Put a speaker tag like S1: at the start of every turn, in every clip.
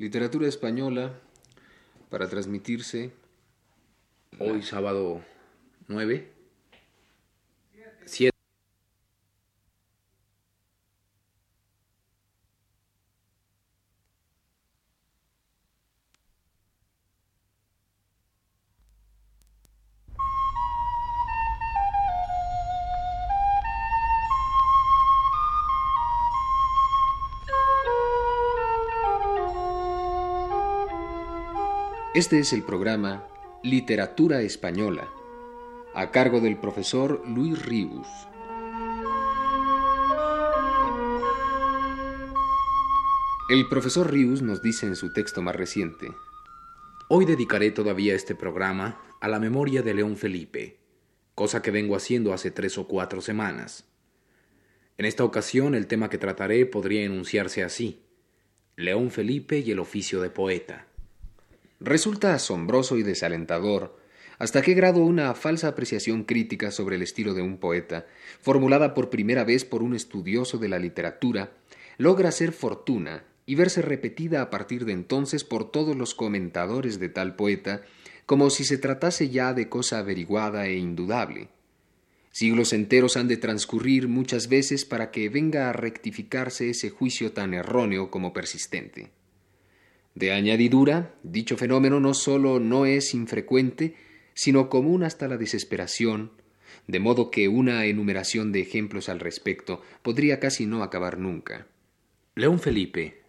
S1: Literatura española para transmitirse hoy sábado 9, Este es el programa Literatura Española, a cargo del profesor Luis Ríos. El profesor Ríos nos dice en su texto más reciente, Hoy dedicaré todavía este programa a la memoria de León Felipe, cosa que vengo haciendo hace tres o cuatro semanas. En esta ocasión el tema que trataré podría enunciarse así, León Felipe y el oficio de poeta. Resulta asombroso y desalentador hasta qué grado una falsa apreciación crítica sobre el estilo de un poeta, formulada por primera vez por un estudioso de la literatura, logra hacer fortuna y verse repetida a partir de entonces por todos los comentadores de tal poeta, como si se tratase ya de cosa averiguada e indudable. Siglos enteros han de transcurrir muchas veces para que venga a rectificarse ese juicio tan erróneo como persistente. De añadidura, dicho fenómeno no sólo no es infrecuente, sino común hasta la desesperación, de modo que una enumeración de ejemplos al respecto podría casi no acabar nunca. León Felipe,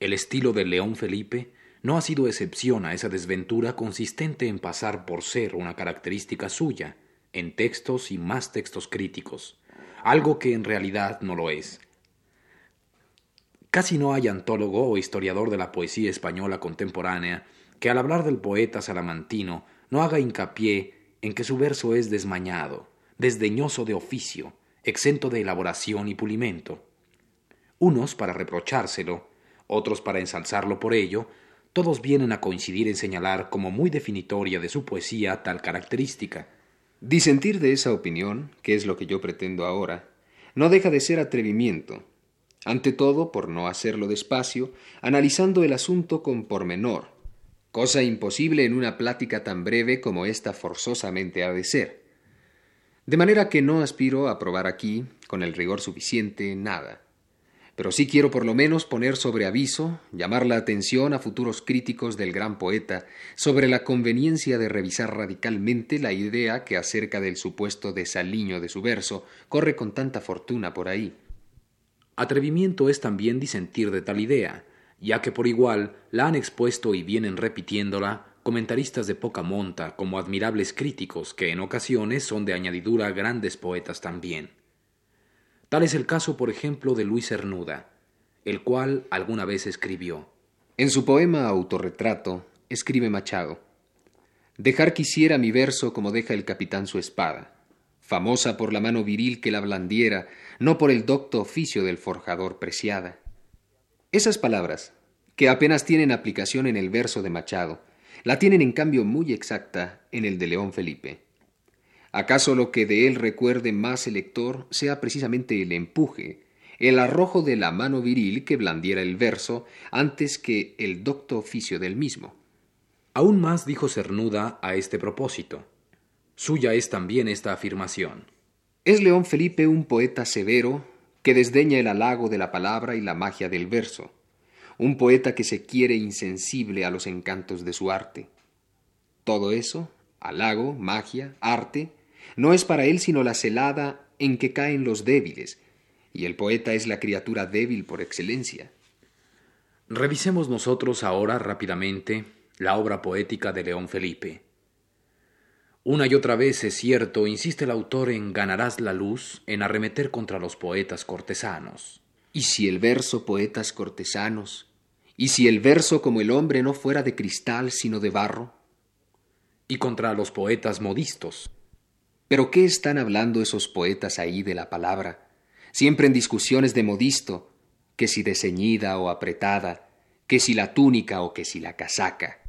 S1: el estilo de León Felipe, no ha sido excepción a esa desventura consistente en pasar por ser una característica suya, en textos y más textos críticos, algo que en realidad no lo es, Casi no hay antólogo o historiador de la poesía española contemporánea que al hablar del poeta salamantino no haga hincapié en que su verso es desmañado, desdeñoso de oficio, exento de elaboración y pulimento. Unos para reprochárselo, otros para ensalzarlo por ello, todos vienen a coincidir en señalar como muy definitoria de su poesía tal característica. Disentir de esa opinión, que es lo que yo pretendo ahora, no deja de ser atrevimiento, ante todo, por no hacerlo despacio, analizando el asunto con pormenor, cosa imposible en una plática tan breve como esta forzosamente ha de ser. De manera que no aspiro a probar aquí, con el rigor suficiente, nada. Pero sí quiero por lo menos poner sobre aviso, llamar la atención a futuros críticos del gran poeta sobre la conveniencia de revisar radicalmente la idea que acerca del supuesto desaliño de su verso corre con tanta fortuna por ahí. Atrevimiento es también disentir de tal idea, ya que por igual la han expuesto y vienen repitiéndola comentaristas de poca monta como admirables críticos que en ocasiones son de añadidura grandes poetas también. Tal es el caso, por ejemplo, de Luis Cernuda, el cual alguna vez escribió. En su poema Autorretrato escribe Machado, Dejar quisiera mi verso como deja el capitán su espada, famosa por la mano viril que la blandiera, no por el docto oficio del forjador preciada. Esas palabras, que apenas tienen aplicación en el verso de Machado, la tienen en cambio muy exacta en el de León Felipe. ¿Acaso lo que de él recuerde más el lector sea precisamente el empuje, el arrojo de la mano viril que blandiera el verso antes que el docto oficio del mismo? Aún más dijo Cernuda a este propósito. Suya es también esta afirmación. Es León Felipe un poeta severo que desdeña el halago de la palabra y la magia del verso, un poeta que se quiere insensible a los encantos de su arte. Todo eso, halago, magia, arte, no es para él sino la celada en que caen los débiles, y el poeta es la criatura débil por excelencia. Revisemos nosotros ahora rápidamente la obra poética de León Felipe. Una y otra vez es cierto, insiste el autor en ganarás la luz, en arremeter contra los poetas cortesanos. ¿Y si el verso poetas cortesanos? ¿Y si el verso como el hombre no fuera de cristal sino de barro? Y contra los poetas modistos. ¿Pero qué están hablando esos poetas ahí de la palabra? Siempre en discusiones de modisto, que si de ceñida o apretada, que si la túnica o que si la casaca.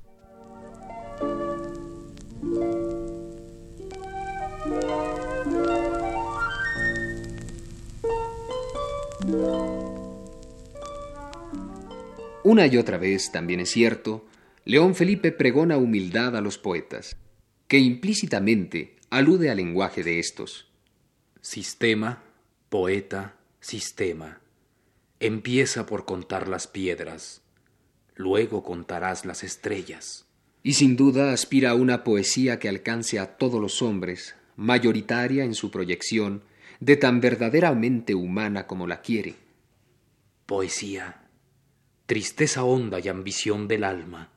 S1: Una y otra vez, también es cierto, León Felipe pregona humildad a los poetas, que implícitamente alude al lenguaje de estos.
S2: Sistema, poeta, sistema. Empieza por contar las piedras, luego contarás las estrellas.
S1: Y sin duda aspira a una poesía que alcance a todos los hombres, mayoritaria en su proyección, de tan verdaderamente humana como la quiere.
S2: Poesía tristeza honda y ambición del alma,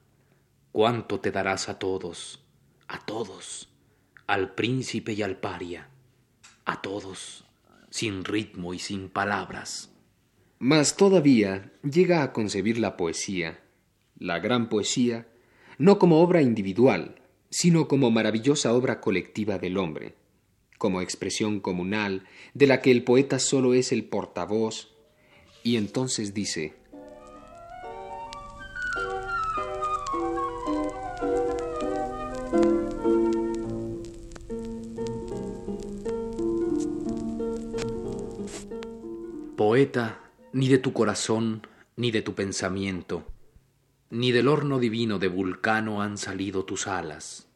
S2: cuánto te darás a todos, a todos, al príncipe y al paria, a todos, sin ritmo y sin palabras.
S1: Mas todavía llega a concebir la poesía, la gran poesía, no como obra individual, sino como maravillosa obra colectiva del hombre, como expresión comunal de la que el poeta solo es el portavoz, y entonces dice,
S2: Poeta, ni de tu corazón, ni de tu pensamiento, ni del horno divino de Vulcano han salido tus alas.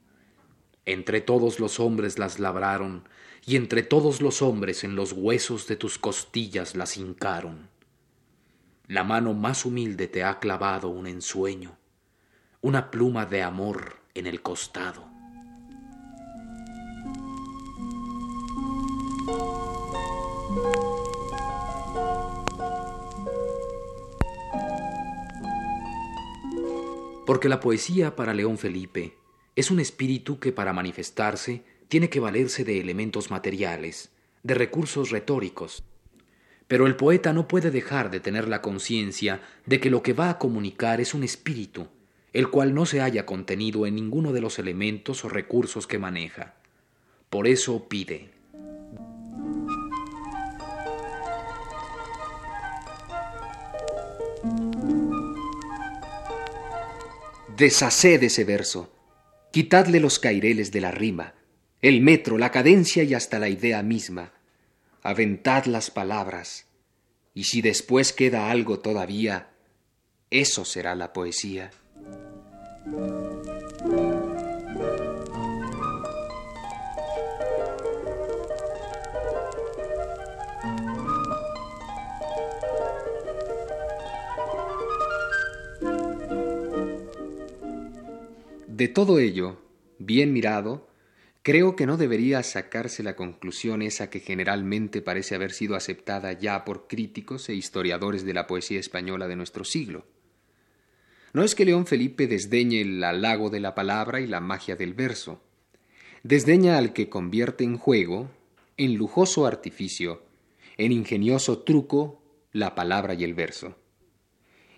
S2: Entre todos los hombres las labraron, y entre todos los hombres en los huesos de tus costillas las hincaron. La mano más humilde te ha clavado un ensueño, una pluma de amor en el costado. Porque la poesía para León Felipe es un espíritu que para manifestarse tiene que valerse de elementos materiales, de recursos retóricos. Pero el poeta no puede dejar de tener la conciencia de que lo que va a comunicar es un espíritu, el cual no se haya contenido en ninguno de los elementos o recursos que maneja. Por eso pide,
S1: Deshaced ese verso, quitadle los caireles de la rima, el metro, la cadencia y hasta la idea misma. Aventad las palabras, y si después queda algo todavía, eso será la poesía. De todo ello, bien mirado, creo que no debería sacarse la conclusión esa que generalmente parece haber sido aceptada ya por críticos e historiadores de la poesía española de nuestro siglo. No es que León Felipe desdeñe el halago de la palabra y la magia del verso, desdeña al que convierte en juego, en lujoso artificio, en ingenioso truco, la palabra y el verso,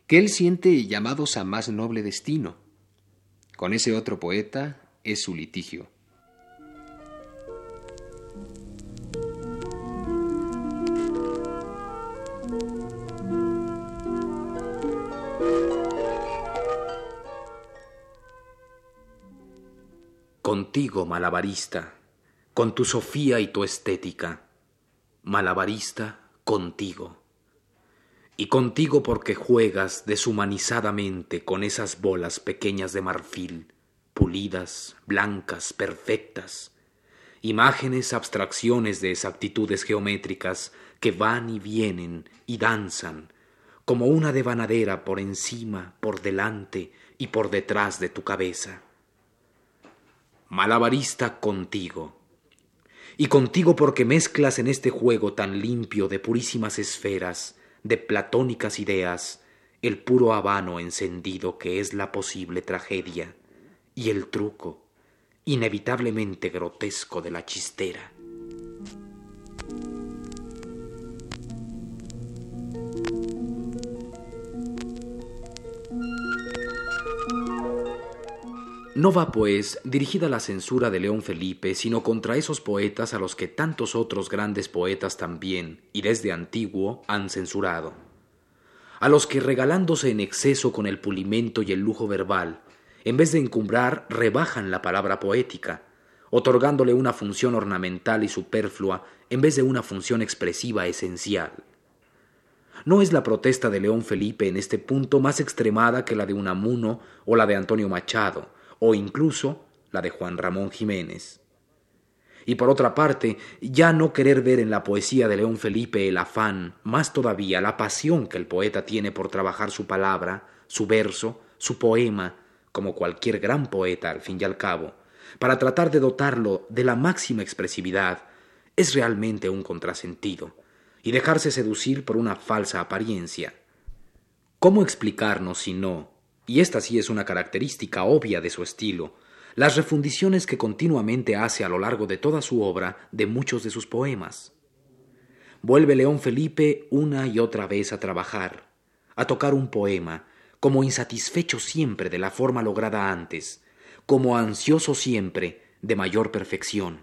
S1: que él siente llamados a más noble destino, con ese otro poeta es su litigio.
S2: Contigo, malabarista, con tu sofía y tu estética, malabarista, contigo y contigo porque juegas deshumanizadamente con esas bolas pequeñas de marfil, pulidas, blancas, perfectas, imágenes, abstracciones de exactitudes geométricas que van y vienen y danzan, como una devanadera por encima, por delante y por detrás de tu cabeza. Malabarista contigo, y contigo porque mezclas en este juego tan limpio de purísimas esferas, de platónicas ideas, el puro habano encendido que es la posible tragedia, y el truco, inevitablemente grotesco de la chistera. No va, pues, dirigida la censura de León Felipe, sino contra esos poetas a los que tantos otros grandes poetas también, y desde antiguo, han censurado. A los que regalándose en exceso con el pulimento y el lujo verbal, en vez de encumbrar, rebajan la palabra poética, otorgándole una función ornamental y superflua en vez de una función expresiva esencial. ¿No es la protesta de León Felipe en este punto más extremada que la de Unamuno o la de Antonio Machado, o incluso la de Juan Ramón Jiménez? Y por otra parte, ya no querer ver en la poesía de León Felipe el afán, más todavía la pasión que el poeta tiene por trabajar su palabra, su verso, su poema, como cualquier gran poeta al fin y al cabo, para tratar de dotarlo de la máxima expresividad, es realmente un contrasentido, y dejarse seducir por una falsa apariencia. ¿Cómo explicarnos si no, y esta sí es una característica obvia de su estilo, las refundiciones que continuamente hace a lo largo de toda su obra de muchos de sus poemas? Vuelve León Felipe una y otra vez a trabajar, a tocar un poema, como insatisfecho siempre de la forma lograda antes, como ansioso siempre de mayor perfección.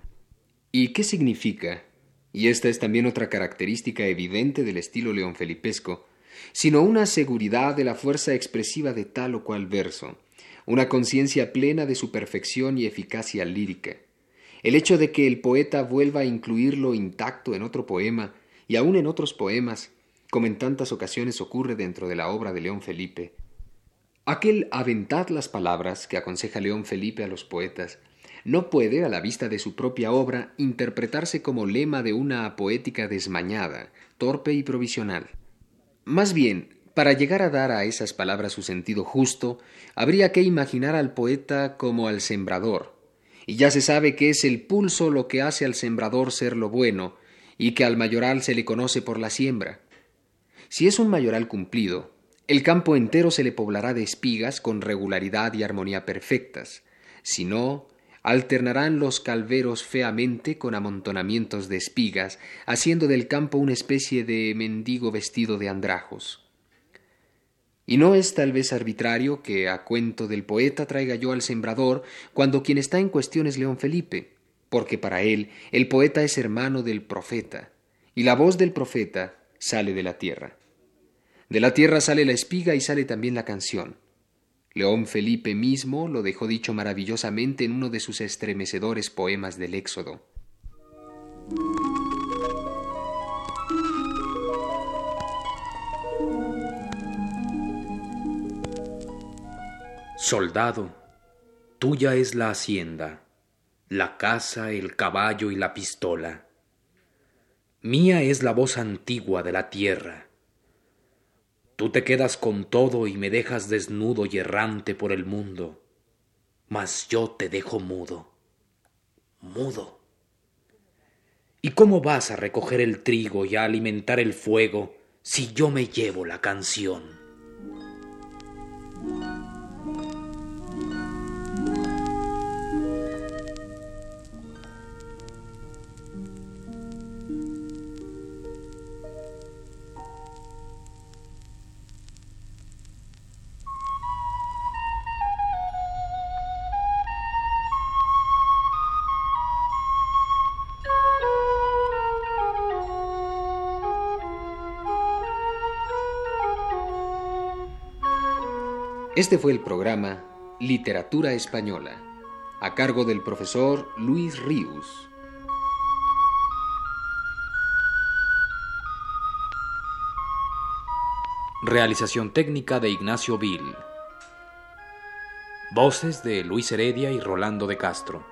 S1: ¿Y qué significa? Y esta es también otra característica evidente del estilo león felipesco, sino una seguridad de la fuerza expresiva de tal o cual verso, una conciencia plena de su perfección y eficacia lírica. El hecho de que el poeta vuelva a incluirlo intacto en otro poema, y aun en otros poemas, como en tantas ocasiones ocurre dentro de la obra de León Felipe, Aquel aventad las palabras que aconseja León Felipe a los poetas no puede, a la vista de su propia obra, interpretarse como lema de una poética desmañada, torpe y provisional. Más bien, para llegar a dar a esas palabras su sentido justo, habría que imaginar al poeta como al sembrador, y ya se sabe que es el pulso lo que hace al sembrador ser lo bueno, y que al mayoral se le conoce por la siembra. Si es un mayoral cumplido, el campo entero se le poblará de espigas con regularidad y armonía perfectas. Si no, alternarán los calveros feamente con amontonamientos de espigas, haciendo del campo una especie de mendigo vestido de andrajos. Y no es tal vez arbitrario que a cuento del poeta traiga yo al sembrador cuando quien está en cuestión es León Felipe, porque para él el poeta es hermano del profeta, y la voz del profeta sale de la tierra. De la tierra sale la espiga y sale también la canción. León Felipe mismo lo dejó dicho maravillosamente en uno de sus estremecedores poemas del Éxodo.
S2: Soldado, tuya es la hacienda, la casa, el caballo y la pistola. Mía es la voz antigua de la tierra Tú te quedas con todo y me dejas desnudo y errante por el mundo, mas yo te dejo mudo, mudo. ¿Y cómo vas a recoger el trigo y a alimentar el fuego si yo me llevo la canción?
S1: Este fue el programa Literatura Española, a cargo del profesor Luis Ríos.
S2: Realización técnica de Ignacio Vil. Voces de Luis Heredia y Rolando de Castro.